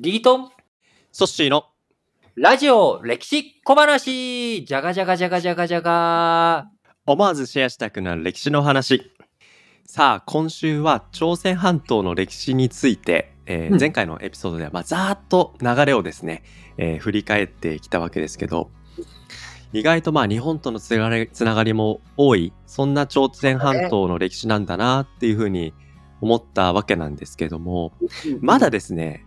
リートン、ソッシーの。ラジオ歴史小話。じゃがじゃがじゃがじゃがじゃが思わずシェアしたくなる歴史の話。さあ今週は朝鮮半島の歴史について、えーうん。前回のエピソードでは、まあ、ざーっと流れをですね、えー振り返ってきたわけですけど意外とまあ日本とのつながりつながりも多いそんな朝鮮半島の歴史なんだなっていうふうに思ったわけなんですけどもまだですね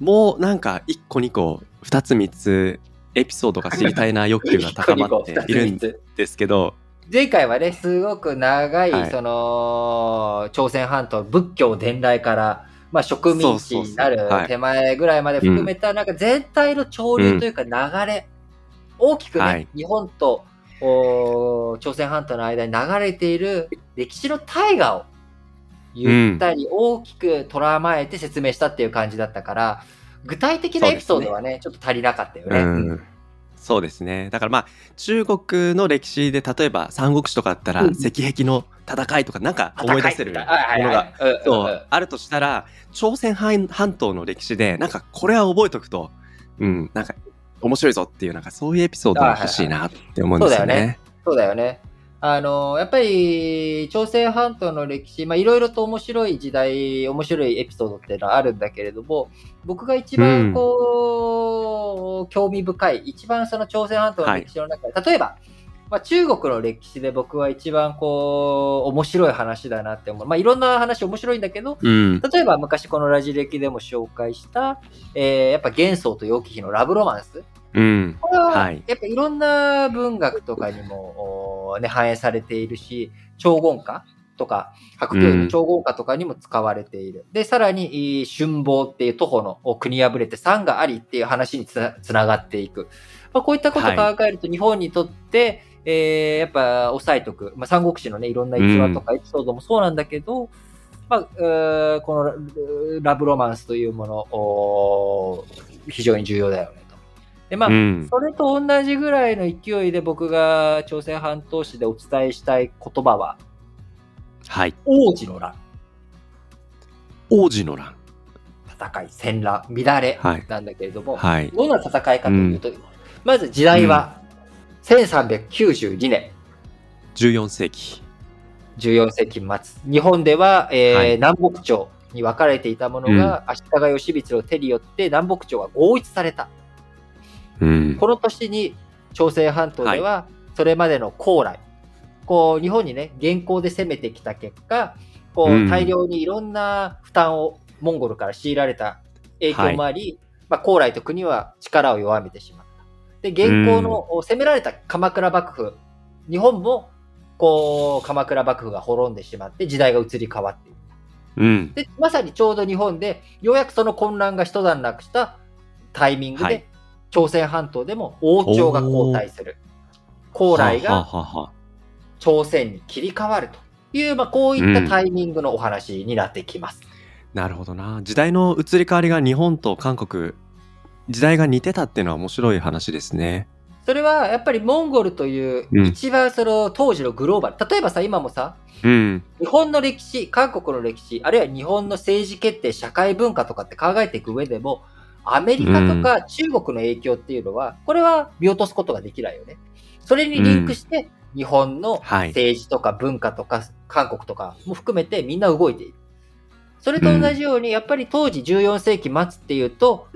もうなんか1個2個2つ3つエピソードが知りたいな欲求が高まっているんですけど前回はね、すごく長い、はい。その、朝鮮半島、仏教伝来から、まあ、植民地になる手前ぐらいまで含めた、なんか全体の潮流というか流れ、大きくね、はい。日本と朝鮮半島の間に流れている歴史の大河をゆったり大きく捉まえて説明したっていう感じだったから、具体的なエピソードはね、ちょっと足りなかったよね。うん。そうですね。だからまあ中国の歴史で例えば三国志とかだったらうん。石壁の戦いとかなんか思い出せるものがあるとしたら朝鮮半半島の歴史でなんかこれは覚えとくとうんなんか面白いぞっていうなんかそういうエピソードが欲しいなって思うんですよそうだよね。そうだよね。あの、やっぱり、朝鮮半島の歴史、まあ、いろいろと面白い時代、面白いエピソードっていうのはあるんだけれども、僕が一番こう、興味深い、一番その朝鮮半島の歴史の中で、例えば、まあ、中国の歴史で僕は一番こう、面白い話だなって思う。まあ、いろんな話面白いんだけど、うん例えば昔このラジ歴でも紹介した、えーやっぱ幻想と楊貴妃のラブロマンス。うんこれは、はいやっぱいろんな文学とかにも、おね、反映されているし、超言歌とか、白鳥の超言歌とかにも使われている。で、さらに、いい春望っていう徒歩のお国破れて山がありっていう話につながっていく。まあ、こういったことを考えると、日本にとって、えーやっぱ押さえとく。まあ、三国志のね、いろんな逸話とかエピソードもそうなんだけど、まあ、えーこのララブロマンスというもの、お非常に重要だよねと。で、まあ、うん。それと同じぐらいの勢いで僕が朝鮮半島史でお伝えしたい言葉は、はい。王子の乱、王子の乱。戦い、戦乱、乱れはい。なんだけれども、はい。どんな戦いかというと、まず時代は1392年、14世紀。14世紀末、日本では、えーはい。南北朝に分かれていたものが、足利義満の手によって南北朝が合一された。うん。この年に朝鮮半島では、それまでの高麗、こう、日本にね、現行で攻めてきた結果、こう大量にいろんな負担をモンゴルから強いられた影響もあり、まあ、高麗と国は力を弱めてしまった。で、現行の攻められた鎌倉幕府、日本も、こう、鎌倉幕府が滅んでしまって時代が移り変わっている。うん。で、まさにちょうど日本で、ようやくその混乱が一段落したタイミングで、はい朝鮮半島でも王朝が交代する。高麗はあが朝鮮に切り替わるという、まあ、こういったタイミングのお話になってきます。なるほどな時代の移り変わりが日本と韓国時代が似てたっていうのは面白い話ですね。それはやっぱりモンゴルといううん一番その当時のグローバル、例えばさ、今もさ、うん日本の歴史、韓国の歴史、あるいは日本の政治決定、社会文化とかって考えていく上でも、アメリカとか中国の影響っていうのは、これは見落とすことができないよね。それにリンクして、日本のはい政治とか文化とか韓国とかも含めてみんな動いている。それと同じように、やっぱり当時14世紀末っていうと、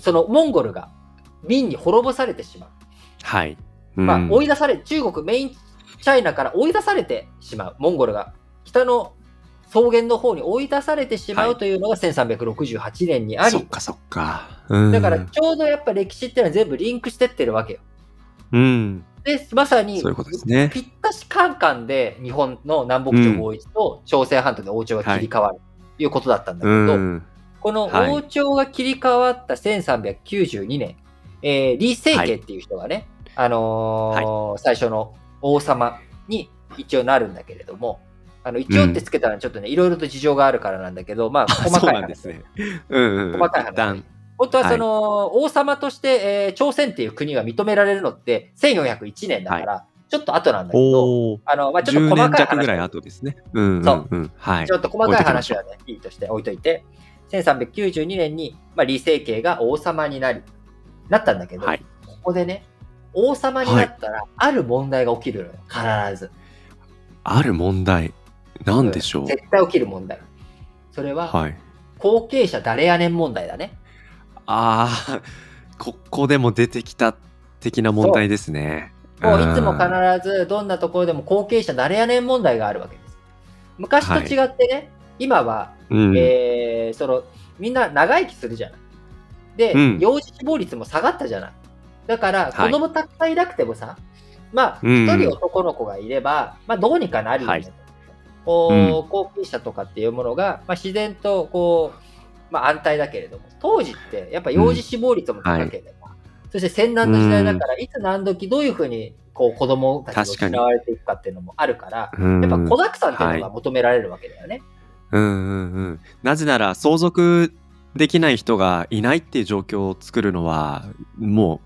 そのモンゴルが明に滅ぼされてしまう。はい。まあうん、追い出され、中国メインチャイナから追い出されてしまう。モンゴルが北の草原の方に追い出されてしまはい。うというのが1368年にあり、そっかそっか。うん、だからちょうどやっぱ歴史っていうのは全部リンクしてってるわけよ。うん、で、まさにそういうことですね。ぴったしカンカンで日本の南北朝合一と朝鮮半島で王朝が切り替わるということだったんだけど、うん、このはい王朝が切り替わった1392年、えー李成家っていう人がね、あのー最初の王様に一応なるんだけれども、あの一応ってつけたらちょっとね、いろいろと事情があるからなんだけど、まあ、細かい話なんですね。うんうん。細かい話本当はその、王様として、えー朝鮮っていう国が認められるのって1401年だから、ちょっと後なんだけど。あの、まあ、ちょっ10と細年かい話弱ぐらい後ですね。うんうんそううん。はいち。ょっと細かい話はね、いいとして置いといて。1392年に、まあ、李成慶が王様になり、なったんだけど、はい。ここでね、王様になったら、ある問題が起きるのよ。必ず。ある問題。なんでしょう？絶対起きる問題。それは、はい。後継者誰やねん問題だね。ああ、ここでも出てきた的な問題ですね。もういつもん必ずどんなところでも後継者誰やねん問題があるわけです。昔と違ってね、今は、うん。えーそのみんな長生きするじゃない。で、うん幼児死亡率も下がったじゃない。だから、はい子供たくさんいなくてもさ、まあ、うん一人男の子がいれば、まあ、どうにかなるよねと。はいこううん後継者とかっていうものが、まあ、自然とこう、まあ、安泰だけれども、当時ってやっぱ幼児死亡率も高ければ、そして戦乱の時代だから、いつ何時どういうふうにこう子供たちが失われていくかっていうのもあるから、うんやっぱ子だくさんっていうのが求められるわけだよね。うんうんうん。なぜなら相続できない人がいないっていう状況を作るのはも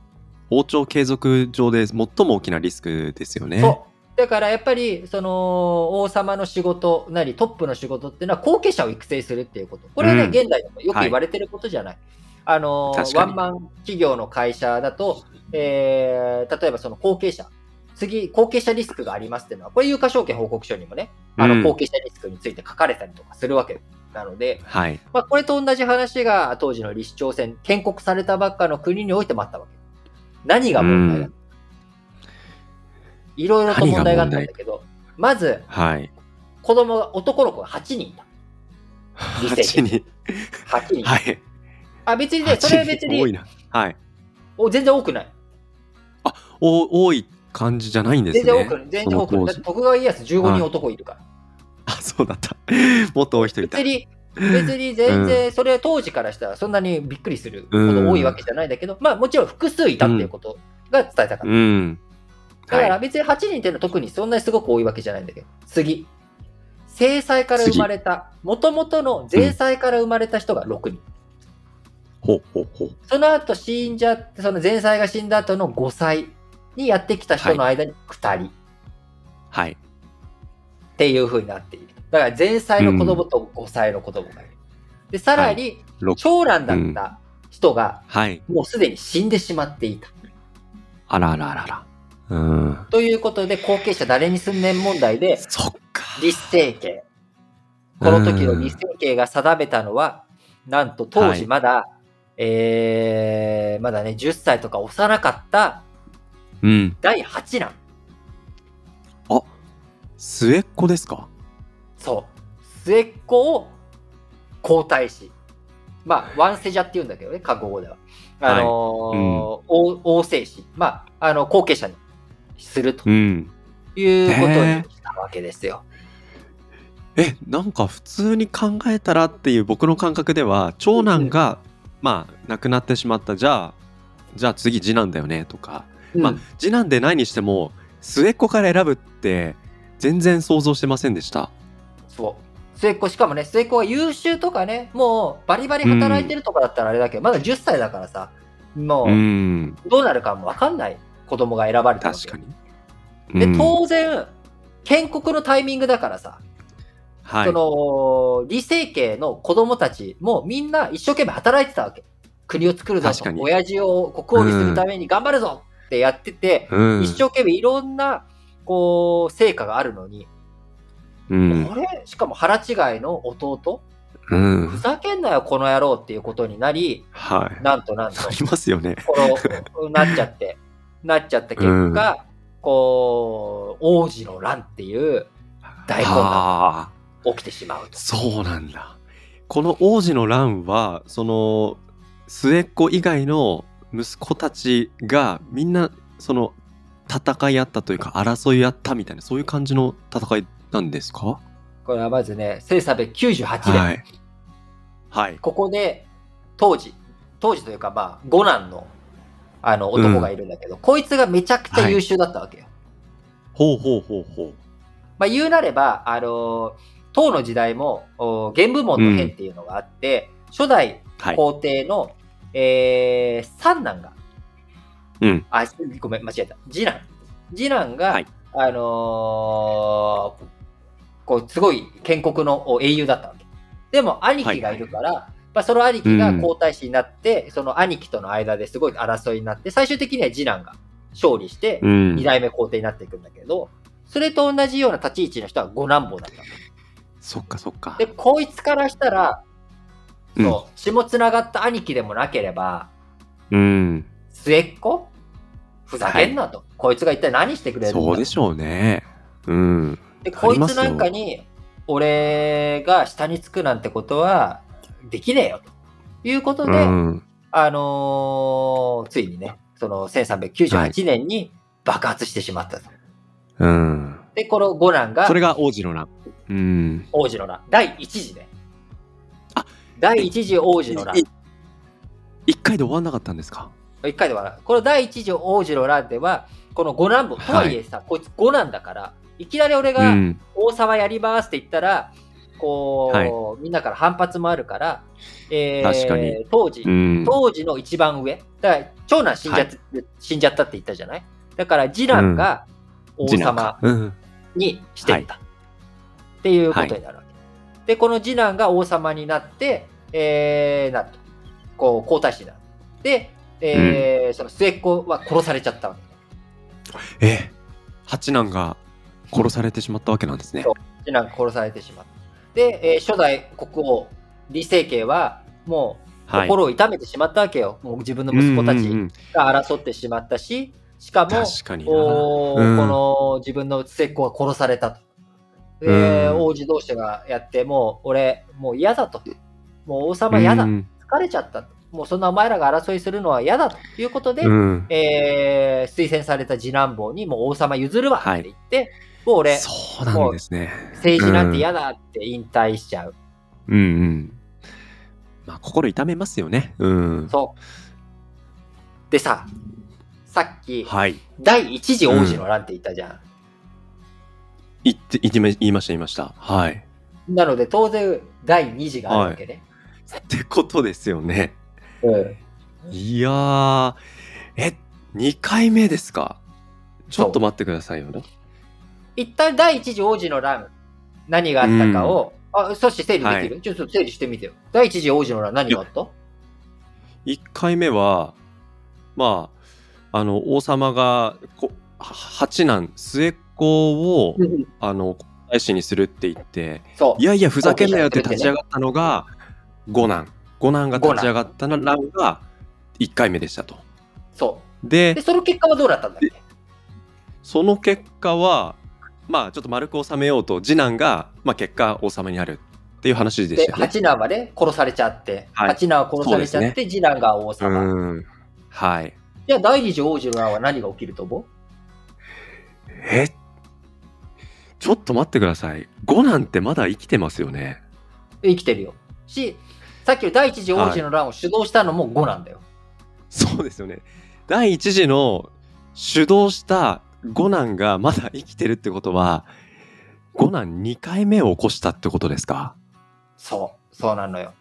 う王朝継続上で最も大きなリスクですよね。そう。だからやっぱり、その、王様の仕事なり、トップの仕事っていうのは後継者を育成するっていうこと。これはね、うん現代でもよく言われてることじゃない。あの確、かにワンマン企業の会社だと、えー例えばその後継者、次、後継者リスクがありますっていうのは、これ有価証券報告書にもね、あうんの、後継者リスクについて書かれたりとかするわけなので、はい。まあ、これと同じ話が当時の李氏朝鮮、建国されたばっかの国においてもあったわけ。何が問題だ、うんいろいろと問題があったんだけど、まず、はい。子供が、男の子が8人いた。理性8人。8人。はい。あ、別にね、それは別8人多いに、な。はい。お全然多くない。お多い感じじゃないんですね。全然多くない。全然多くない。徳川家康15人男いるから。あ、そうだった。もっと多い人いた別。に、別に全然、それは当時からしたらそんなにびっくりするほど多いわけじゃないんだけど、まあもちろん複数いたっていうことが伝えたかった。うん。だからはい。別に8人っていうのは特にそんなにすごく多いわけじゃないんだけど、次。正妻から生まれた、もともとの前妻から生まれた人が6人。ほうほうほう。その後死んじゃって、その前妻が死んだ後の5歳にやってきた人の間に2人はい。っていう風になっている。だから前妻の子供と5歳の子供がいる。で、さらに六長男だった人がはい。もうすでに死んでしまっていた。あらあらあらあら。うん。ということで、後継者誰にすんねん問題で、そっか。立政権。この時の立政権が定めたのは、なんと当時まだ、えー、まだね、10歳とか幼かったうん。第8男。末っ子ですか？そう。末っ子を皇太子。まあ、ワンセジャって言うんだけどね、韓国語では。あのー王王政子。まあ、あの、後継者にするとうん。いうことにしたわけですよ。え、なんか普通に考えたらっていう僕の感覚では、長男が、まあ、亡くなってしまった。じゃあ、じゃあ次次男だよねとか。まあうん次男でないにしても、末っ子から選ぶって、全然想像してませんでした。そう。末っ子、しかもね、末っ子が優秀とかね、もうバリバリ働いてるとかだったらあれだけど、まだ10歳だからさ、もうう、ん。どうなるかもわかんない子供が選ばれたわけ確かに。で、うん当然、建国のタイミングだからさ、はいそ。の、李成家の子供たちもみんな一生懸命働いてたわけ。国を作るぞと親父を国王にするために頑張るぞってやってて、うん一生懸命いろんな、こう、成果があるのに、うん。これ、しかも腹違いの弟、うんふ。ざけんなよ、この野郎っていうことになり、はい。なんとなんとあ、りますよね。この、なっちゃって、なっちゃった結果、こう、王子の乱っていう大混乱ああ。が起きてしまうと。そうなんだ。この王子の乱は、その、末っ子以外の息子たちがみんな、その、戦い合ったというか、争い合ったみたいな、そういう感じの戦いなんですか？これはまずね、1398年、はい。はい。ここで、当時、当時というかまあ、五男の、あの、男がいるんだけど、こいつがめちゃくちゃ優秀だったわけよ。ほうほうほうほう。まあ、言うなれば、あの、唐の時代も、お玄武門の変っていうのがあって、初代はい。皇帝の、えー三男が、うん。あ、ごめん、間違えた。次男。次男が、はいあのーこう、すごい建国のお英雄だったわけ。でも、兄貴がいるから、まあ、その兄貴が皇太子になって、その兄貴との間ですごい争いになって、最終的には次男が勝利して、うん二。代目皇帝になっていくんだけど、それと同じような立ち位置の人は五男坊だったの。そっかそっか。で、こいつからしたら、うんそう、血もつながった兄貴でもなければ、うん。末っ子？ふざけんなと、こいつが一体何してくれるんだそうでしょうね。うん。で、こいつなんかに、俺が下につくなんてことは、できねえよ、ということで、うん。あのーついにね、その1398年に爆発してしまったと。うん。で、この五男がそれが王子の乱。うん。王子の乱。第一次ね。あ第一次王子の乱い。一回で終わんなかったんですか？一回ではない。この第一次王子の乱では、この五男坊、とはいえさ、こいつ五男だから、いきなり俺うがん。王様やりますって言ったら、こう、はいみんなから反発もあるから、えー確かに当時、うん。当時の一番上、だから長男死んじゃっ、死んじゃったって言ったじゃない？だから次男が王様。にしてった。っていうことになるわけ。で、この次男が王様になって、えー、なんと、こう、皇太子になる。で、えーその末っ子は殺されちゃったわけ。え、八男が殺されてしまったわけなんですねそ。次男が殺されてしまった。で、えー初代国王、李成慶は、もう、はい。心を痛めてしまったわけよ。もう自分の息子たちが争ってしまったし、しかも、確うんこの自分の末っ子が殺されたと。で、うん王子同士がやって、もう俺、もう嫌だと。もう王様嫌だ。うん疲れちゃったと。もうそんなお前らが争いするのは嫌だということで、うん。えー推薦された次男坊にもう王様譲るわって言って、もう俺、そうなんですね。政治なんて嫌だって引退しちゃう。うんうん。まあ、心痛めますよね。うん。そう。でさ、さっき、はい。第一次王子の乱って言ったじゃん。言って、言ってま言いました、言いました。はい。なので当然第二次があるわけね。ってことですよね。うんいやー、え、2回目ですか？ちょっと待ってくださいよね。一旦第一次王子の乱、何があったかを、あ、そして整理できる、ちょっと整理してみてよ。第一次王子の乱何があった？1回目は、まあ、あの、王様が、こ八男、末っ子を、あの、皇太子にするって言って、そうい。やいや、ふざけんなよって立ち上がったのが、五男。五男が立ち上がったの乱が1回目でしたと。そう。でで、、その結果はどうなったんだっけ？その結果は、まあ、ちょっと丸く収めようと、次男が、まあ、結果、王様になるっていう話でしで、たよね。八男はね、殺されちゃって、はい八男は殺されちゃって、次男が王様。うん。はい。じゃあ、第二次王子の乱は何が起きると思う？え？ちょっと待ってください。五男ってまだ生きてますよね。生きてるよ。し、さっきの第一次王子の乱を主導したのも5なんだよ。そうですよね。第一次の主導した五男がまだ生きてるってことは、五男2回目を起こしたってことですか？そう、そうなのよ。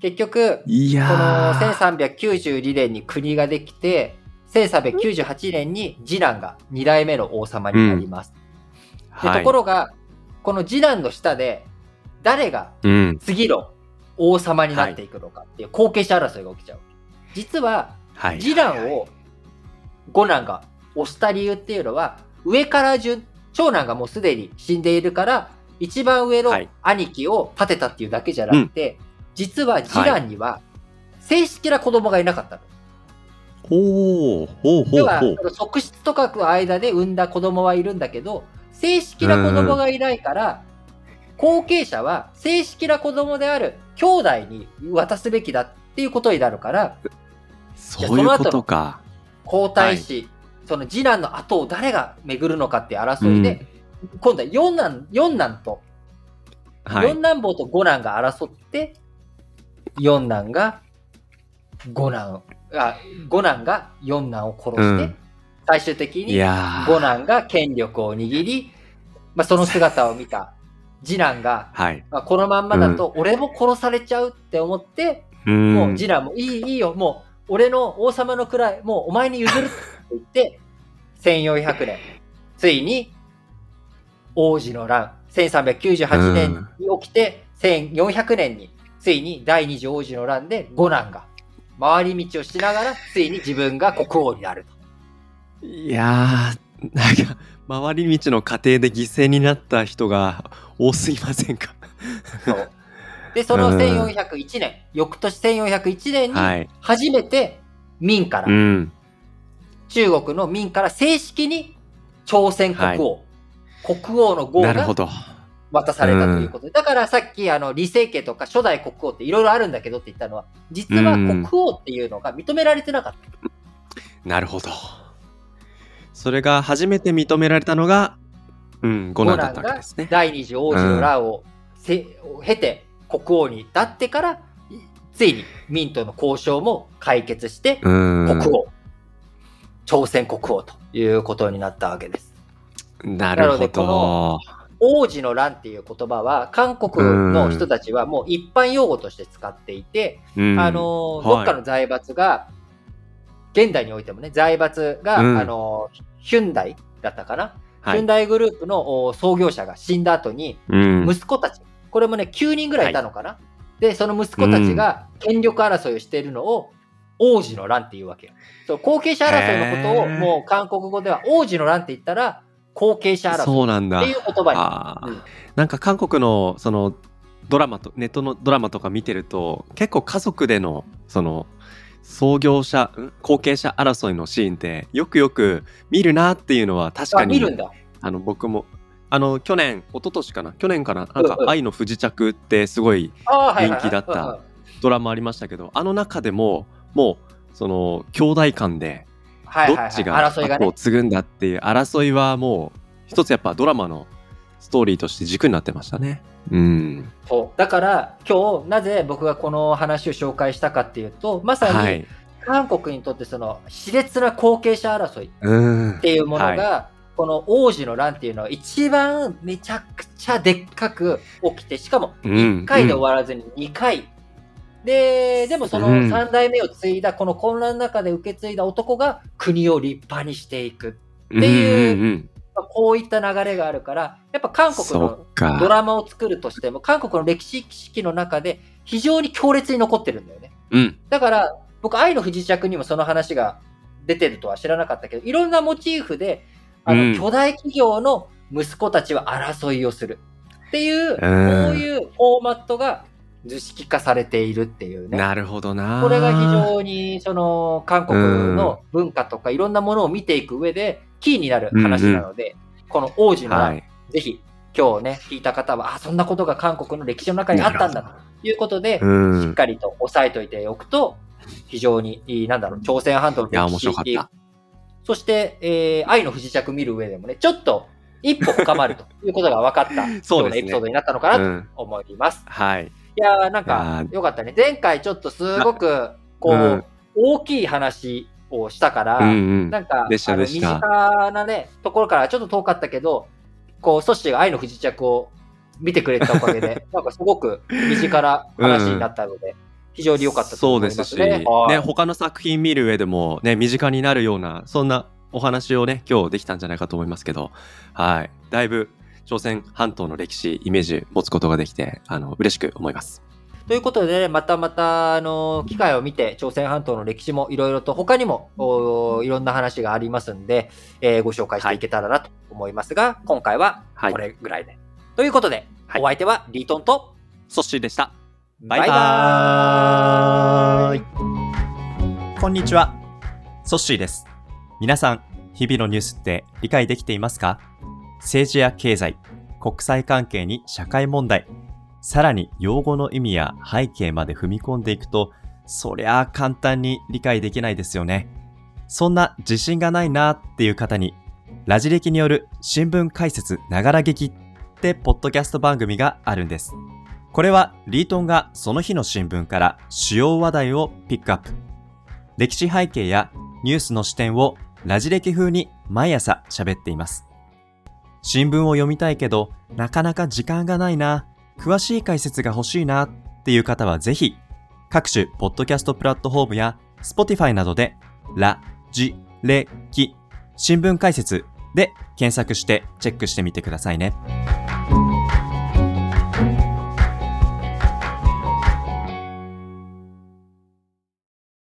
結局、いこのやー。1392年に国ができて、1398年に次男が2代目の王様になります。ではいとこ。ろが、この次男の下で、誰がうん。次の王様になっていくのかっていう後継者争いが起きちゃう。実は、はい。次男を五男が押した理由っていうのは、上から順、長男がもうすでに死んでいるから、一番上のはい兄貴を立てたっていうだけじゃなくて、実は次男には正式な子供がいなかったの。ほう、ほうほ要はうほう。、その側室とかの間で産んだ子供はいるんだけど、正式な子供がいないから、後継者は正式な子供である兄弟に渡すべきだっていうことになるから、そういうことか。皇太子、その次男の後を誰が巡るのかっていう争いで、今度は四男、四男と、はい四。男坊と五男が争って、四男が五男、あ、五男が四男を殺して、うん最終的いに。五男が権力を握り、まあ、その姿を見た次男が、はい。まあ、このまんまだと俺も殺されちゃうって思って、うん。もう次男もいいいいよ、もう俺の王様の位、もうお前に譲るって言って、1400年、ついに王子の乱、1398年に起きて、1400年についに第二次王子の乱で五男が回り道をしながら、ついに自分が国王になると。いやー、なんか、回り道の過程で犠牲になった人が多すぎませんか？そう。で、その1401年、翌年1401年にはい。初めて明から、うん。中国の明から正式に朝鮮国王、国王の号がなるほど。渡されたということで、だからさっきあの李成家とか初代国王っていろいろあるんだけどって言ったのは、実は国王っていうのが認められてなかった。なるほど。それが初めて認められたのが、うん、五男だったわけですね。第二次王子の乱をせ、を経て国王になってから、いついに明との交渉も解決して、うん。国王、朝鮮国王ということになったわけです。なるほなのでこど。王子の乱っていう言葉は、韓国の人たちはもう一般用語として使っていて、うんあの、はいどっかの財閥が、現代においてもね、財閥が、うんあの、ヒュンダイだったかな、はい。ヒュンダイグループのお創業者が死んだ後に、うん。息子たち、これもね、9人ぐらいいたのかな、で、その息子たちが権力争いをしているのを、王子の乱っていうわけよ。そう後継者争いのことを、もう韓国語では王子の乱って言ったら、後継者争いそうなんだ。っていう言葉に。うんなんか韓国のそのドラマとネットのドラマとか見てると結構家族でのその創業者ん？後継者争いのシーンってよくよく見るなっていうのは確かあ、に見るんだ。あの僕もあの去年一昨年かな？去年かな？なんか愛の不時着ってすごい人気だったドラマありましたけどあの中でももうその兄弟間でどっちが争いがね。後を継ぐんだっていう争いはもう一つやっぱドラマのストーリーとして軸になってましたね。うん。そう。だから、今日、なぜ僕がこの話を紹介したかっていうと、まさにはい。韓国にとってその、熾烈な後継者争いっうん。ていうものが、はこの王子の乱っていうのは一番めちゃくちゃでっかく起きて、しかもうん1回で終わらずに2回。で、でもそのうん3代目を継いだ、この混乱の中で受け継いだ男が国を立派にしていく。っていううんうんまあこういった流れがあるから、やっぱ韓国その。ドラマを作るとしても、韓国の歴史式の中で非常に強烈に残ってるんだよね。うん。だから、僕、愛の不時着にもその話が出てるとは知らなかったけど、いろんなモチーフで、あの、うん巨大企業の息子たちは争いをする。っていう、こうんういうフォーマットが図式化されているっていうね。なるほどな。これが非常に、その、韓国の文化とかいろんなものを見ていく上で、キーになる話なので、この王子はい。ぜひ、今日ね、聞いた方は、あ、そんなことが韓国の歴史の中にあったんだということで、うしっん。かりと押さえておいておくと、非常にいい、なんだろう、朝鮮半島の歴史った。そして、えー愛の不時着見る上でもね、ちょっと一歩深まるということが分かった、そうですねのエピソードになったのかなとうん。思います。はい。いやー、なんいかや、よかったね。前回ちょっとすごく、こう、うん大きい話をしたから、うんうん。なんか、身近なね、ところからちょっと遠かったけど、こう、ソッシーが愛の不時着を見てくれたおかげで、なんかすごく身近な話になったので、非常に良かったとそうですすね。他の作品見る上でもね、身近になるような、そんなお話をね、今日できたんじゃないかと思いますけど、はい。だいぶ、朝鮮半島の歴史、イメージ持つことができて、あの、嬉しく思います。ということでね、またまた、あの、機会を見て、朝鮮半島の歴史もいろいろと、他にも、おいろんな話がありますんで、えーご紹介していけたらなと思いますが、今回ははいこれぐらいで。ということで、はいお相手はリートンと、ソッシーでした。バイバーイこんにちは。ソッシーです。皆さん、日々のニュースって理解できていますか？政治や経済、国際関係に社会問題、さらに用語の意味や背景まで踏み込んでいくと、そりゃあ簡単に理解できないですよね。そんな自信がないなっていう方に、ラジ歴による新聞解説ながら劇ってポッドキャスト番組があるんです。これはリートンがその日の新聞から主要話題をピックアップ。歴史背景やニュースの視点をラジ歴風に毎朝喋っています。新聞を読みたいけど、なかなか時間がないな、詳しい解説が欲しいなっていう方はぜひ、各種ポッドキャストプラットフォームや Spotify などで、ラ、ジ、レ、キ、新聞解説で検索してチェックしてみてくださいね。